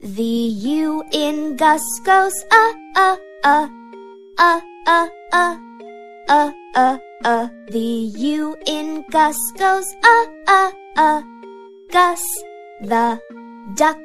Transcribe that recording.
The U in Gus goes uh uh uh uh uh uh uh uh uh. The U in Gus goes uh uh uh. Gus the duck